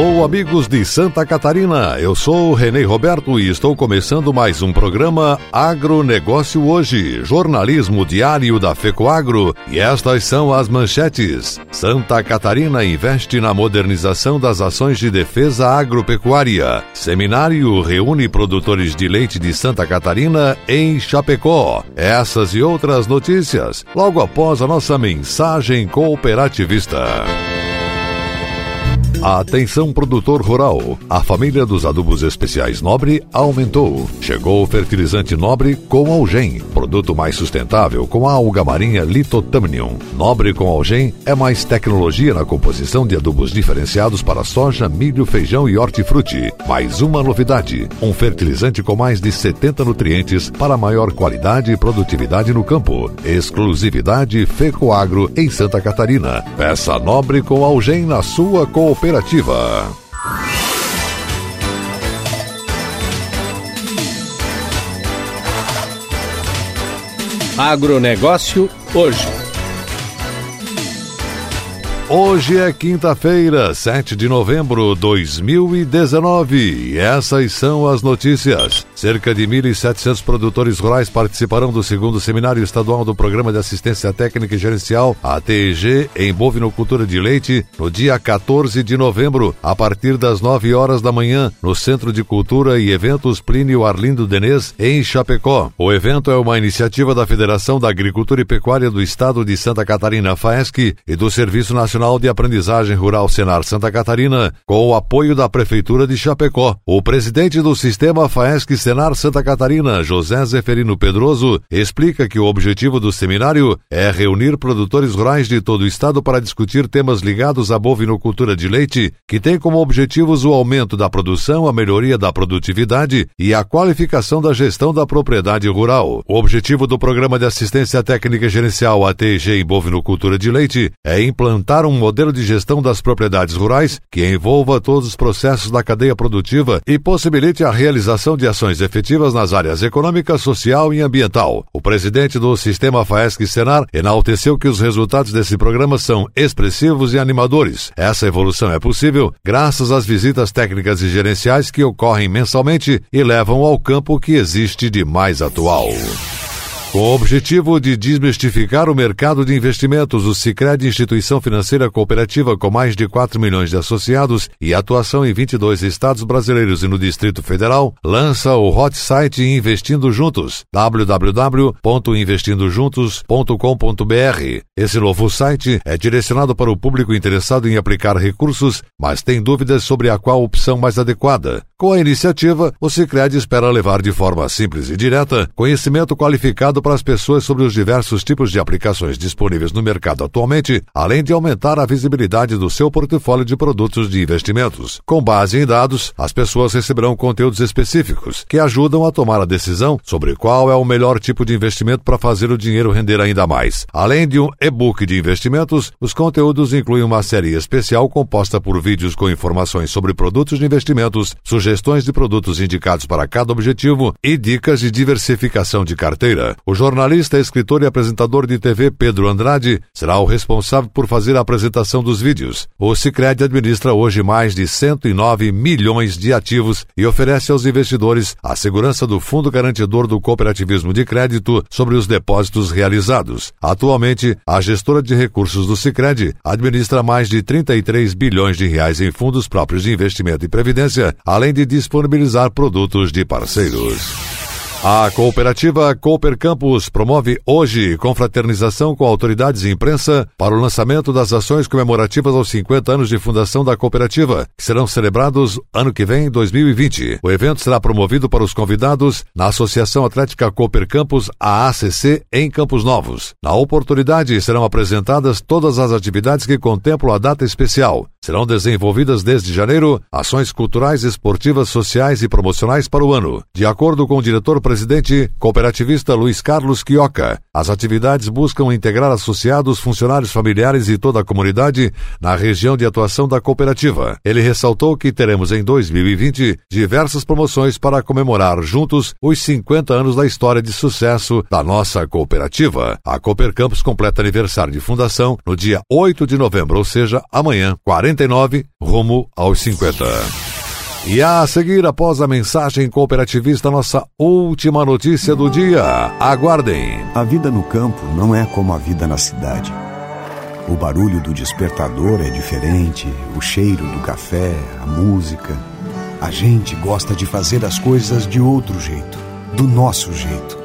Alô, amigos de Santa Catarina. Eu sou o Renê Roberto e estou começando mais um programa Agronegócio Hoje, jornalismo diário da FECOAGro. E estas são as manchetes. Santa Catarina investe na modernização das ações de defesa agropecuária. Seminário reúne produtores de leite de Santa Catarina em Chapecó. Essas e outras notícias logo após a nossa mensagem cooperativista. Atenção produtor rural. A família dos adubos especiais Nobre aumentou. Chegou o fertilizante Nobre com Algem, produto mais sustentável com a alga marinha Litotamnium. Nobre com Algem é mais tecnologia na composição de adubos diferenciados para soja, milho, feijão e hortifruti. Mais uma novidade, um fertilizante com mais de 70 nutrientes para maior qualidade e produtividade no campo. Exclusividade Fecoagro em Santa Catarina. Peça Nobre com Algem na sua cooperativa Cooperativa. Agronegócio hoje. Hoje é quinta-feira, 7 de novembro de 2019 e essas são as notícias. Cerca de 1.700 produtores rurais participarão do segundo Seminário Estadual do Programa de Assistência Técnica e Gerencial, ATG, em bovinocultura de leite, no dia 14 de novembro, a partir das 9 horas da manhã, no Centro de Cultura e Eventos Plínio Arlindo Denês, em Chapecó. O evento é uma iniciativa da Federação da Agricultura e Pecuária do Estado de Santa Catarina, FAESC, e do Serviço Nacional Nacional de Aprendizagem Rural Senar Santa Catarina, com o apoio da Prefeitura de Chapecó. O presidente do sistema FAESC Senar Santa Catarina, José Zeferino Pedroso, explica que o objetivo do seminário é reunir produtores rurais de todo o estado para discutir temas ligados à bovinocultura de leite, que tem como objetivos o aumento da produção, a melhoria da produtividade e a qualificação da gestão da propriedade rural. O objetivo do Programa de Assistência Técnica Gerencial ATG em Bovinocultura de Leite é implantar um um modelo de gestão das propriedades rurais que envolva todos os processos da cadeia produtiva e possibilite a realização de ações efetivas nas áreas econômica, social e ambiental. O presidente do Sistema FAESC Senar enalteceu que os resultados desse programa são expressivos e animadores. Essa evolução é possível graças às visitas técnicas e gerenciais que ocorrem mensalmente e levam ao campo que existe de mais atual. Com o objetivo de desmistificar o mercado de investimentos, o Sicredi Instituição Financeira Cooperativa com mais de 4 milhões de associados e atuação em 22 estados brasileiros e no Distrito Federal, lança o hot site Investindo Juntos, www.investindojuntos.com.br. Esse novo site é direcionado para o público interessado em aplicar recursos, mas tem dúvidas sobre a qual opção mais adequada. Com a iniciativa, o Sicredi espera levar de forma simples e direta conhecimento qualificado para as pessoas sobre os diversos tipos de aplicações disponíveis no mercado atualmente, além de aumentar a visibilidade do seu portfólio de produtos de investimentos. Com base em dados, as pessoas receberão conteúdos específicos que ajudam a tomar a decisão sobre qual é o melhor tipo de investimento para fazer o dinheiro render ainda mais. Além de um e-book de investimentos, os conteúdos incluem uma série especial composta por vídeos com informações sobre produtos de investimentos, sugestões sugestões de produtos indicados para cada objetivo e dicas de diversificação de carteira. O jornalista, escritor e apresentador de TV Pedro Andrade será o responsável por fazer a apresentação dos vídeos. O Sicredi administra hoje mais de 109 milhões de ativos e oferece aos investidores a segurança do Fundo Garantidor do Cooperativismo de Crédito sobre os depósitos realizados. Atualmente, a gestora de recursos do Sicredi administra mais de 33 bilhões de reais em fundos próprios de investimento e previdência, além de de disponibilizar produtos de parceiros. A cooperativa Cooper Campus promove hoje confraternização com autoridades e imprensa para o lançamento das ações comemorativas aos 50 anos de fundação da cooperativa, que serão celebrados ano que vem, 2020. O evento será promovido para os convidados na Associação Atlética Cooper Campus, a ACC, em Campos Novos. Na oportunidade, serão apresentadas todas as atividades que contemplam a data especial. Serão desenvolvidas desde janeiro ações culturais, esportivas, sociais e promocionais para o ano. De acordo com o diretor presidente cooperativista Luiz Carlos Quioca. As atividades buscam integrar associados, funcionários familiares e toda a comunidade na região de atuação da cooperativa. Ele ressaltou que teremos em 2020 diversas promoções para comemorar juntos os 50 anos da história de sucesso da nossa cooperativa. A Cooper Campus completa aniversário de fundação no dia 8 de novembro, ou seja, amanhã, 40 49, rumo aos 50. E a seguir, após a mensagem cooperativista, nossa última notícia do dia. Aguardem. A vida no campo não é como a vida na cidade. O barulho do despertador é diferente, o cheiro do café, a música. A gente gosta de fazer as coisas de outro jeito, do nosso jeito.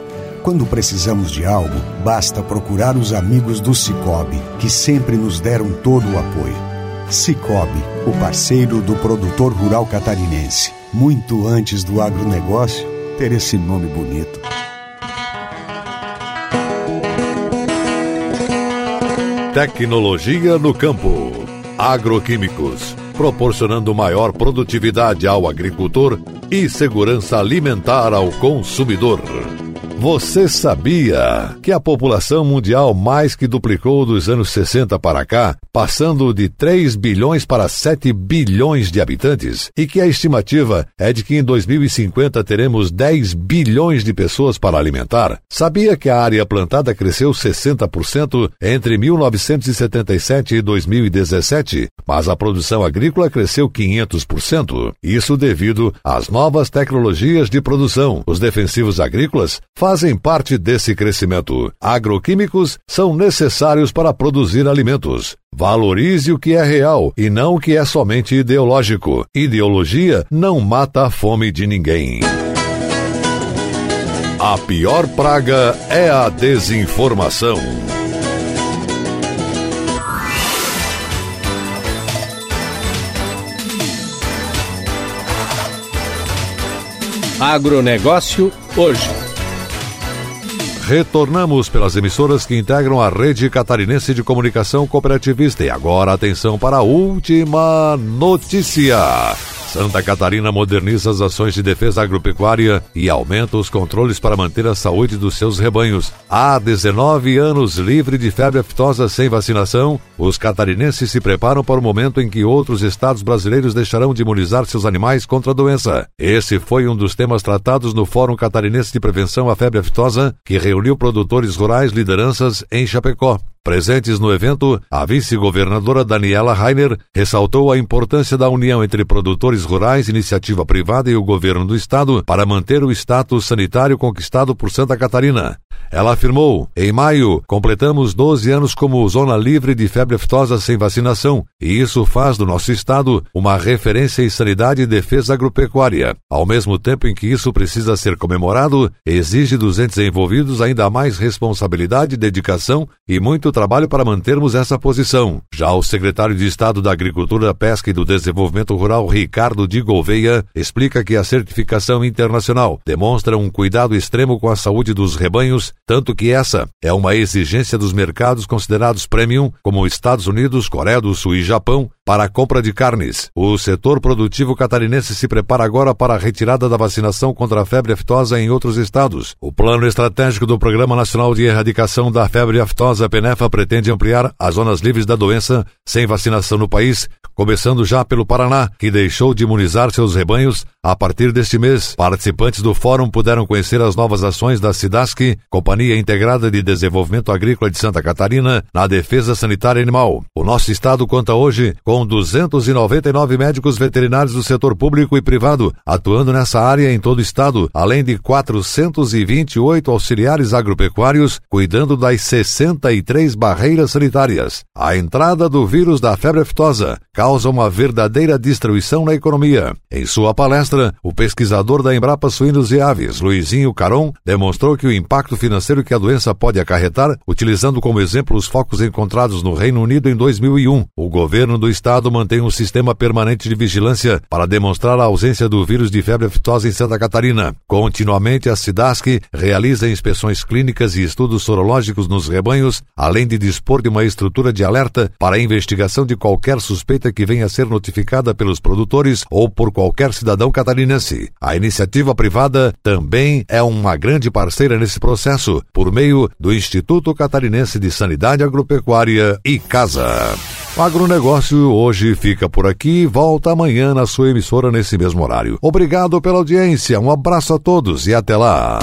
Quando precisamos de algo, basta procurar os amigos do Cicobi, que sempre nos deram todo o apoio. Cicobi, o parceiro do produtor rural catarinense. Muito antes do agronegócio ter esse nome bonito. Tecnologia no campo. Agroquímicos, proporcionando maior produtividade ao agricultor e segurança alimentar ao consumidor. Você sabia que a população mundial mais que duplicou dos anos 60 para cá, passando de 3 bilhões para 7 bilhões de habitantes, e que a estimativa é de que em 2050 teremos 10 bilhões de pessoas para alimentar? Sabia que a área plantada cresceu 60% entre 1977 e 2017, mas a produção agrícola cresceu 500%? Isso devido às novas tecnologias de produção. Os defensivos agrícolas fazem parte desse crescimento. Agroquímicos são necessários para produzir alimentos. Valorize o que é real e não o que é somente ideológico. Ideologia não mata a fome de ninguém. A pior praga é a desinformação. Agronegócio hoje. Retornamos pelas emissoras que integram a rede catarinense de comunicação cooperativista. E agora atenção para a última notícia. Santa Catarina moderniza as ações de defesa agropecuária e aumenta os controles para manter a saúde dos seus rebanhos. Há 19 anos livre de febre aftosa sem vacinação, os catarinenses se preparam para o momento em que outros estados brasileiros deixarão de imunizar seus animais contra a doença. Esse foi um dos temas tratados no Fórum Catarinense de Prevenção à Febre Aftosa, que reuniu produtores rurais lideranças em Chapecó. Presentes no evento, a vice-governadora Daniela Rainer ressaltou a importância da união entre produtores rurais, iniciativa privada e o governo do estado para manter o status sanitário conquistado por Santa Catarina. Ela afirmou: Em maio, completamos 12 anos como zona livre de febre aftosa sem vacinação, e isso faz do nosso estado uma referência em sanidade e defesa agropecuária. Ao mesmo tempo em que isso precisa ser comemorado, exige dos entes envolvidos ainda mais responsabilidade, dedicação e muito trabalho para mantermos essa posição. Já o secretário de Estado da Agricultura, Pesca e do Desenvolvimento Rural, Ricardo de Gouveia, explica que a certificação internacional demonstra um cuidado extremo com a saúde dos rebanhos tanto que essa é uma exigência dos mercados considerados premium, como Estados Unidos, Coreia do Sul e Japão, para a compra de carnes. O setor produtivo catarinense se prepara agora para a retirada da vacinação contra a febre aftosa em outros estados. O plano estratégico do Programa Nacional de Erradicação da Febre Aftosa, PENEFA, pretende ampliar as zonas livres da doença sem vacinação no país, começando já pelo Paraná, que deixou de imunizar seus rebanhos a partir deste mês. Participantes do fórum puderam conhecer as novas ações da SIDASC, Companhia Integrada de Desenvolvimento Agrícola de Santa Catarina, na defesa sanitária animal. O nosso estado conta hoje com com 299 médicos veterinários do setor público e privado, atuando nessa área em todo o estado, além de 428 auxiliares agropecuários, cuidando das 63 barreiras sanitárias. A entrada do vírus da febre aftosa causa uma verdadeira destruição na economia. Em sua palestra, o pesquisador da Embrapa Suínos e Aves, Luizinho Caron, demonstrou que o impacto financeiro que a doença pode acarretar, utilizando como exemplo os focos encontrados no Reino Unido em 2001. O governo do estado mantém um sistema permanente de vigilância para demonstrar a ausência do vírus de febre aftosa em Santa Catarina. Continuamente, a SIDASC realiza inspeções clínicas e estudos sorológicos nos rebanhos, além de dispor de uma estrutura de alerta para a investigação de qualquer suspeita que venha a ser notificada pelos produtores ou por qualquer cidadão catarinense. A iniciativa privada também é uma grande parceira nesse processo, por meio do Instituto Catarinense de Sanidade Agropecuária e Casa. O agronegócio hoje fica por aqui e volta amanhã na sua emissora nesse mesmo horário. Obrigado pela audiência, um abraço a todos e até lá.